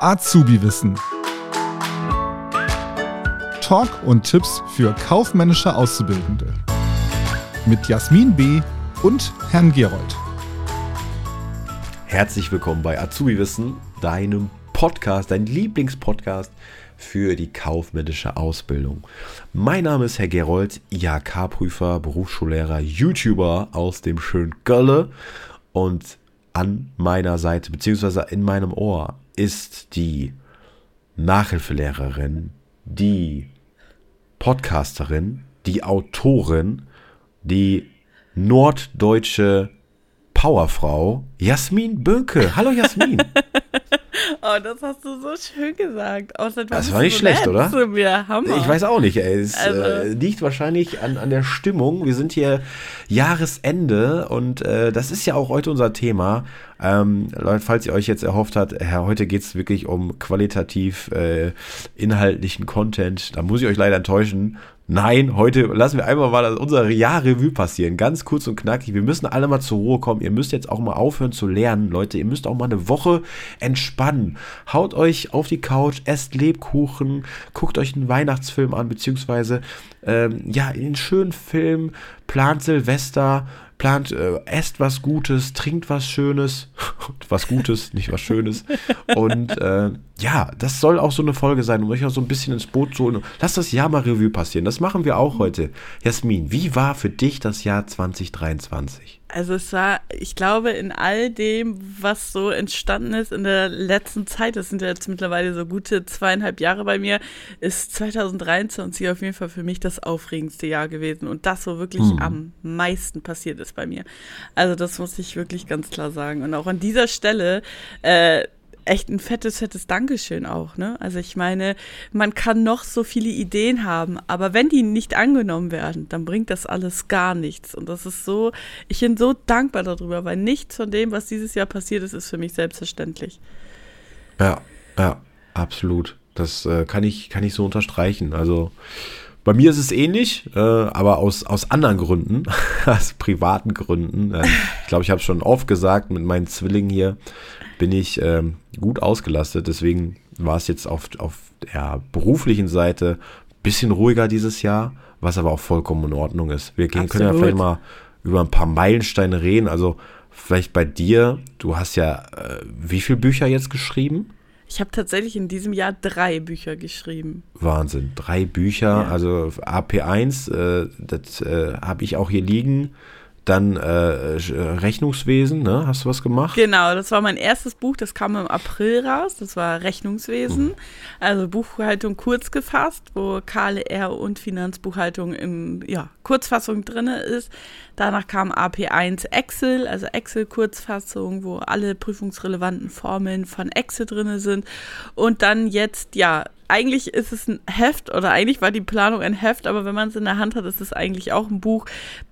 Azubi-Wissen. Talk und Tipps für kaufmännische Auszubildende. Mit Jasmin B. und Herrn Gerold. Herzlich willkommen bei Azubi-Wissen, deinem Podcast, dein Lieblingspodcast für die kaufmännische Ausbildung. Mein Name ist Herr Gerold, IHK-Prüfer, Berufsschullehrer, YouTuber aus dem schönen Gölle und an meiner Seite beziehungsweise in meinem Ohr ist die Nachhilfelehrerin, die Podcasterin, die Autorin, die norddeutsche Powerfrau Jasmin Böhnke. Hallo Jasmin. Oh, das hast du so schön gesagt. Außerdem das war nicht so schlecht, oder? Ich weiß auch nicht, ey. Es also. äh, liegt wahrscheinlich an, an der Stimmung. Wir sind hier Jahresende und äh, das ist ja auch heute unser Thema. Ähm, Leute, falls ihr euch jetzt erhofft habt, Herr, heute geht es wirklich um qualitativ äh, inhaltlichen Content, da muss ich euch leider enttäuschen. Nein, heute lassen wir einfach mal unser Jahr Revue passieren. Ganz kurz und knackig. Wir müssen alle mal zur Ruhe kommen. Ihr müsst jetzt auch mal aufhören zu lernen, Leute. Ihr müsst auch mal eine Woche entspannen. Haut euch auf die Couch, esst Lebkuchen, guckt euch einen Weihnachtsfilm an, beziehungsweise ähm, ja, einen schönen Film, plant Silvester, plant, äh, esst was Gutes, trinkt was Schönes, was Gutes, nicht was Schönes. Und äh, ja, das soll auch so eine Folge sein, um euch auch so ein bisschen ins Boot zu holen. Lasst das Jahr mal Revue passieren. Das machen wir auch heute. Jasmin, wie war für dich das Jahr 2023? Also es war, ich glaube, in all dem, was so entstanden ist in der letzten Zeit, das sind ja jetzt mittlerweile so gute zweieinhalb Jahre bei mir, ist 2023 auf jeden Fall für mich das aufregendste Jahr gewesen und das, wo wirklich hm. am meisten passiert ist bei mir. Also das muss ich wirklich ganz klar sagen. Und auch an dieser Stelle äh, echt ein fettes, fettes Dankeschön auch, ne? Also ich meine, man kann noch so viele Ideen haben, aber wenn die nicht angenommen werden, dann bringt das alles gar nichts. Und das ist so, ich bin so dankbar darüber, weil nichts von dem, was dieses Jahr passiert ist, ist für mich selbstverständlich. Ja, ja, absolut. Das äh, kann ich, kann ich so unterstreichen. Also bei mir ist es ähnlich, äh, aber aus, aus anderen Gründen, aus privaten Gründen. Äh, ich glaube, ich habe es schon oft gesagt mit meinen Zwillingen hier bin ich ähm, gut ausgelastet. Deswegen war es jetzt auf, auf der beruflichen Seite ein bisschen ruhiger dieses Jahr, was aber auch vollkommen in Ordnung ist. Wir gehen, können ja vielleicht mal über ein paar Meilensteine reden. Also vielleicht bei dir, du hast ja äh, wie viele Bücher jetzt geschrieben? Ich habe tatsächlich in diesem Jahr drei Bücher geschrieben. Wahnsinn, drei Bücher. Ja. Also AP1, äh, das äh, habe ich auch hier liegen. Dann äh, äh, Rechnungswesen, ne? Hast du was gemacht? Genau, das war mein erstes Buch, das kam im April raus. Das war Rechnungswesen, mhm. also Buchhaltung kurz gefasst, wo KLR und Finanzbuchhaltung in ja, Kurzfassung drin ist. Danach kam AP1 Excel, also Excel-Kurzfassung, wo alle prüfungsrelevanten Formeln von Excel drin sind. Und dann jetzt, ja, eigentlich ist es ein Heft oder eigentlich war die Planung ein Heft, aber wenn man es in der Hand hat, ist es eigentlich auch ein Buch.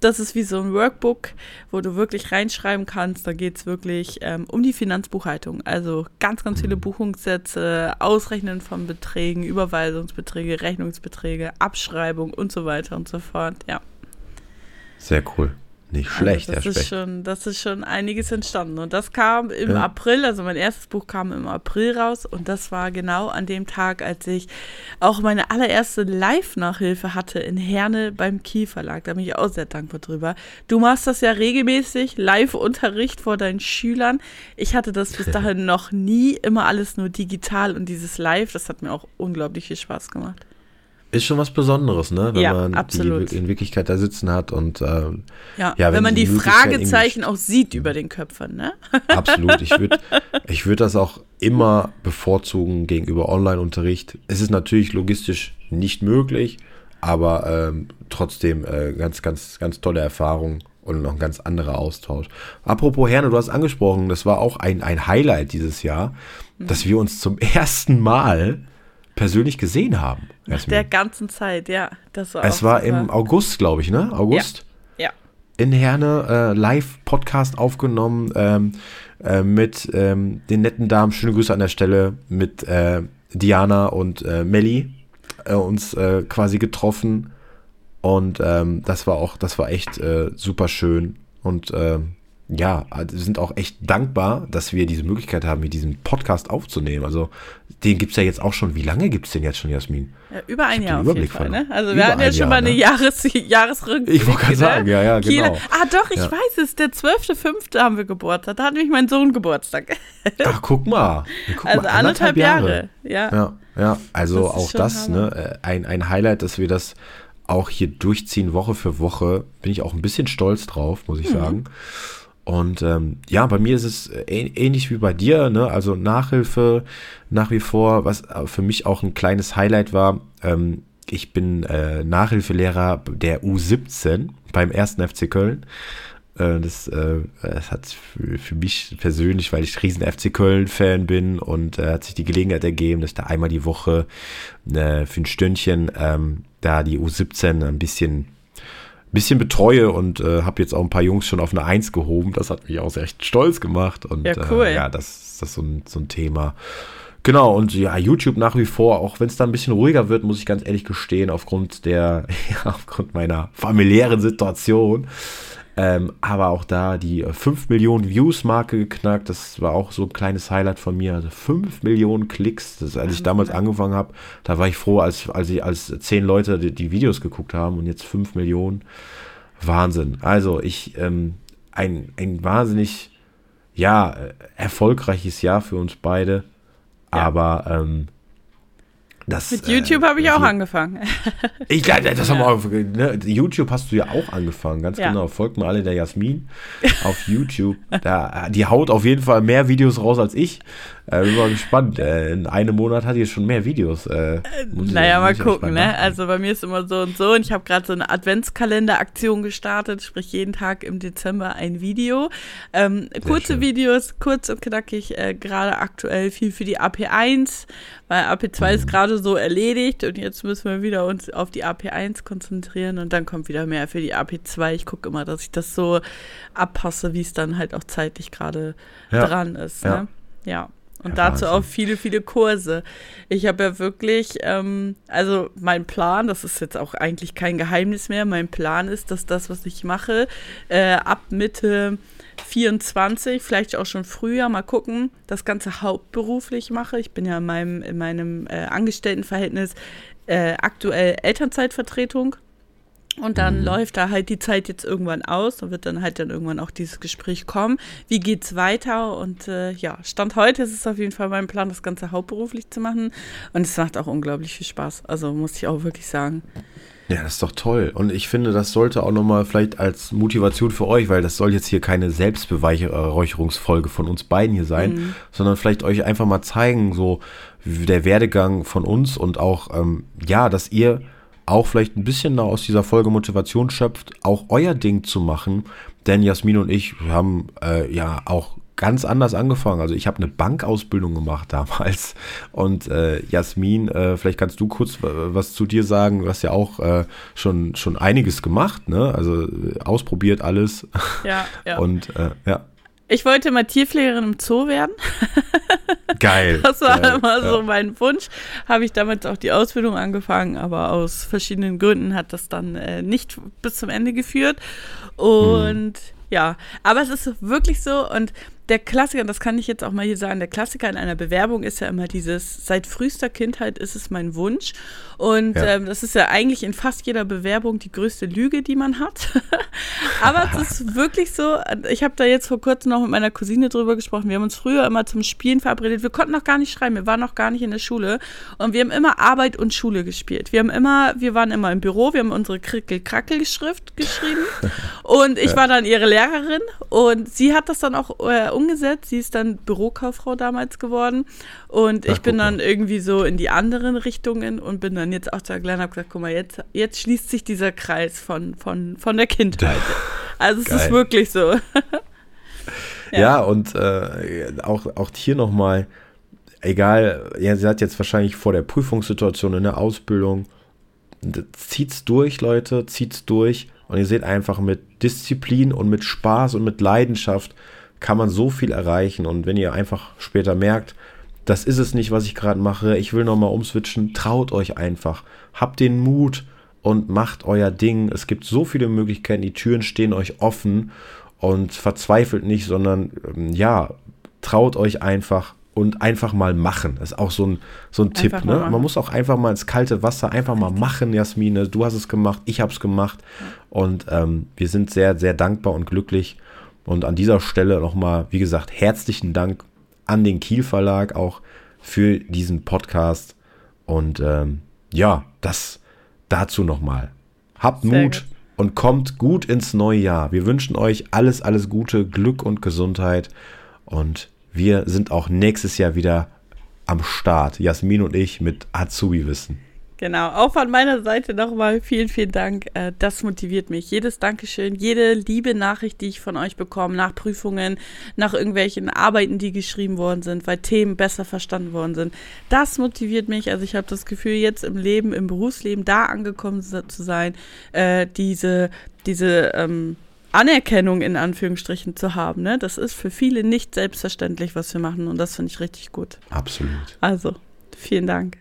Das ist wie so ein Workbook, wo du wirklich reinschreiben kannst. Da geht es wirklich ähm, um die Finanzbuchhaltung. Also ganz, ganz viele Buchungssätze, Ausrechnen von Beträgen, Überweisungsbeträge, Rechnungsbeträge, Abschreibung und so weiter und so fort. Ja. Sehr cool. Nicht schlecht, also das Herr ist schon, Das ist schon einiges entstanden. Und das kam im ja. April, also mein erstes Buch kam im April raus. Und das war genau an dem Tag, als ich auch meine allererste Live-Nachhilfe hatte in Herne beim Kieferlag. Da bin ich auch sehr dankbar drüber. Du machst das ja regelmäßig, Live-Unterricht vor deinen Schülern. Ich hatte das bis dahin noch nie, immer alles nur digital und dieses Live, das hat mir auch unglaublich viel Spaß gemacht ist schon was Besonderes, ne? Wenn ja, man absolut. die in Wirklichkeit da sitzen hat und ähm, ja, ja, wenn, wenn man die, die Fragezeichen auch sieht über den Köpfen, ne? Absolut. Ich würde ich würd das auch immer bevorzugen gegenüber Online-Unterricht. Es ist natürlich logistisch nicht möglich, aber ähm, trotzdem äh, ganz, ganz, ganz tolle Erfahrung und noch ein ganz anderer Austausch. Apropos Herne, du hast angesprochen, das war auch ein, ein Highlight dieses Jahr, mhm. dass wir uns zum ersten Mal persönlich gesehen haben. Nach der ganzen Zeit, ja. Das war es war super. im August, glaube ich, ne? August? Ja. ja. In Herne äh, Live-Podcast aufgenommen ähm, äh, mit ähm, den netten Damen. Schöne Grüße an der Stelle mit äh, Diana und äh, Melli äh, uns äh, quasi getroffen. Und ähm, das war auch, das war echt super schön. Und ja, also wir sind auch echt dankbar, dass wir diese Möglichkeit haben, hier diesen Podcast aufzunehmen. Also den gibt es ja jetzt auch schon, wie lange gibt es den jetzt schon, Jasmin? Ja, über ein Jahr auf jeden Fall, ne? Also wir hatten ja schon Jahr, mal eine ne? Jahres Jahresrückblick. Ich wollte gerade sagen, ja, ja, genau. Ah doch, ich ja. weiß es, der 12.05. haben wir Geburtstag, da hat nämlich mein Sohn Geburtstag. Ach, guck mal. Guck also mal, anderthalb, anderthalb Jahre. Jahre. Ja. ja, ja, also das auch das, ne, äh, ein, ein Highlight, dass wir das auch hier durchziehen, Woche für Woche. Bin ich auch ein bisschen stolz drauf, muss ich mhm. sagen. Und ähm, ja, bei mir ist es ähnlich wie bei dir, ne? Also Nachhilfe nach wie vor, was für mich auch ein kleines Highlight war. Ähm, ich bin äh, Nachhilfelehrer der U17 beim ersten FC Köln. Äh, das, äh, das hat für, für, mich persönlich, weil ich riesen FC Köln-Fan bin und äh, hat sich die Gelegenheit ergeben, dass ich da einmal die Woche äh, für ein Stündchen ähm, da die U17 ein bisschen bisschen betreue und äh, habe jetzt auch ein paar Jungs schon auf eine Eins gehoben. Das hat mich auch sehr echt stolz gemacht. Und ja, cool. Äh, ja das, das ist so ein, so ein Thema. Genau, und ja, YouTube nach wie vor, auch wenn es da ein bisschen ruhiger wird, muss ich ganz ehrlich gestehen, aufgrund der, ja, aufgrund meiner familiären Situation, ähm, aber auch da die 5 äh, Millionen Views-Marke geknackt. Das war auch so ein kleines Highlight von mir. Also 5 Millionen Klicks. Das, als ich damals angefangen habe, da war ich froh, als, als, ich, als 10 Leute die, die Videos geguckt haben und jetzt 5 Millionen. Wahnsinn. Also ich, ähm, ein, ein wahnsinnig, ja, äh, erfolgreiches Jahr für uns beide. Ja. Aber ähm, das, Mit YouTube äh, habe ich auch angefangen. Ich glaube, das ja. haben wir ne? YouTube hast du ja auch angefangen, ganz ja. genau. Folgt mal alle der Jasmin auf YouTube. Da, die haut auf jeden Fall mehr Videos raus als ich. Äh, bin mal gespannt. Äh, in einem Monat hat die schon mehr Videos. Äh, äh naja, mal gucken, ne? Also bei mir ist immer so und so und ich habe gerade so eine Adventskalender-Aktion gestartet, sprich jeden Tag im Dezember ein Video. Ähm, kurze schön. Videos, kurz und knackig, äh, gerade aktuell viel für die AP1, weil AP2 mhm. ist gerade so erledigt und jetzt müssen wir wieder uns auf die AP1 konzentrieren und dann kommt wieder mehr für die AP2. Ich gucke immer, dass ich das so abpasse, wie es dann halt auch zeitlich gerade ja. dran ist. Ne? Ja. ja. Und ja, dazu auch viele, viele Kurse. Ich habe ja wirklich, ähm, also mein Plan, das ist jetzt auch eigentlich kein Geheimnis mehr, mein Plan ist, dass das, was ich mache, äh, ab Mitte 24, vielleicht auch schon früher, mal gucken, das Ganze hauptberuflich mache. Ich bin ja in meinem, in meinem äh, Angestelltenverhältnis äh, aktuell Elternzeitvertretung. Und dann mhm. läuft da halt die Zeit jetzt irgendwann aus und wird dann halt dann irgendwann auch dieses Gespräch kommen. Wie geht's weiter? Und äh, ja, Stand heute ist es auf jeden Fall mein Plan, das Ganze hauptberuflich zu machen. Und es macht auch unglaublich viel Spaß. Also muss ich auch wirklich sagen. Ja, das ist doch toll. Und ich finde, das sollte auch nochmal vielleicht als Motivation für euch, weil das soll jetzt hier keine Selbstbeweihräucherungsfolge von uns beiden hier sein, mhm. sondern vielleicht euch einfach mal zeigen, so der Werdegang von uns und auch, ähm, ja, dass ihr auch vielleicht ein bisschen aus dieser Folge Motivation schöpft, auch euer Ding zu machen. Denn Jasmin und ich haben äh, ja auch ganz anders angefangen. Also ich habe eine Bankausbildung gemacht damals. Und äh, Jasmin, äh, vielleicht kannst du kurz was zu dir sagen. Du hast ja auch äh, schon, schon einiges gemacht, ne? Also äh, ausprobiert alles. Ja, ja. Und äh, ja. Ich wollte mal Tierpflegerin im Zoo werden. Geil. Das war geil, immer ja. so mein Wunsch. Habe ich damals auch die Ausbildung angefangen, aber aus verschiedenen Gründen hat das dann äh, nicht bis zum Ende geführt. Und hm. ja, aber es ist wirklich so und der Klassiker, das kann ich jetzt auch mal hier sagen, der Klassiker in einer Bewerbung ist ja immer dieses, seit frühester Kindheit ist es mein Wunsch. Und ja. ähm, das ist ja eigentlich in fast jeder Bewerbung die größte Lüge, die man hat. Aber es ist wirklich so, ich habe da jetzt vor kurzem noch mit meiner Cousine drüber gesprochen. Wir haben uns früher immer zum Spielen verabredet. Wir konnten noch gar nicht schreiben, wir waren noch gar nicht in der Schule. Und wir haben immer Arbeit und Schule gespielt. Wir haben immer, wir waren immer im Büro, wir haben unsere Krickel-Krackel-Schrift geschrieben. Und ich war dann ihre Lehrerin und sie hat das dann auch äh, umgesetzt. Sie ist dann Bürokauffrau damals geworden. Und ich Ach, bin dann irgendwie so in die anderen Richtungen und bin dann jetzt auch zu Glenn habe gesagt, guck mal, jetzt, jetzt schließt sich dieser Kreis von, von, von der Kindheit. Also es Geil. ist wirklich so. ja. ja. und äh, auch, auch hier nochmal, egal, ihr seid jetzt wahrscheinlich vor der Prüfungssituation in der Ausbildung, zieht's durch, Leute, zieht's durch. Und ihr seht einfach mit Disziplin und mit Spaß und mit Leidenschaft, kann man so viel erreichen. Und wenn ihr einfach später merkt, das ist es nicht, was ich gerade mache, ich will nochmal umswitchen, traut euch einfach. Habt den Mut und macht euer Ding. Es gibt so viele Möglichkeiten, die Türen stehen euch offen. und verzweifelt nicht, sondern ähm, ja, traut euch einfach und einfach mal machen. Das ist auch so ein, so ein Tipp. Ne? Man muss auch einfach mal ins kalte Wasser einfach mal machen, Jasmine. Du hast es gemacht, ich habe es gemacht. Und ähm, wir sind sehr, sehr dankbar und glücklich. Und an dieser Stelle nochmal, wie gesagt, herzlichen Dank an den Kiel Verlag auch für diesen Podcast. Und ähm, ja, das dazu nochmal. Habt sehr Mut gut. und kommt gut ins neue Jahr. Wir wünschen euch alles, alles Gute, Glück und Gesundheit. Und wir sind auch nächstes Jahr wieder am Start. Jasmin und ich mit Azubi-Wissen. Genau, auch von meiner Seite nochmal vielen, vielen Dank. Äh, das motiviert mich. Jedes Dankeschön, jede liebe Nachricht, die ich von euch bekomme, nach Prüfungen, nach irgendwelchen Arbeiten, die geschrieben worden sind, weil Themen besser verstanden worden sind, das motiviert mich. Also ich habe das Gefühl, jetzt im Leben, im Berufsleben da angekommen zu sein, äh, diese, diese, ähm, Anerkennung in Anführungsstrichen zu haben. Ne? Das ist für viele nicht selbstverständlich, was wir machen und das finde ich richtig gut. Absolut. Also, vielen Dank.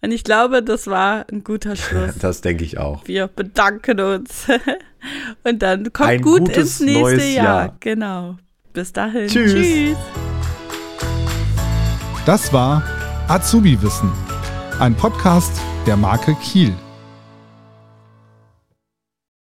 Und ich glaube, das war ein guter Schluss. Das denke ich auch. Wir bedanken uns. Und dann kommt ein gut ins nächste Jahr. Jahr. Genau. Bis dahin. Tschüss. Tschüss. Das war Azubi Wissen, ein Podcast der Marke Kiel.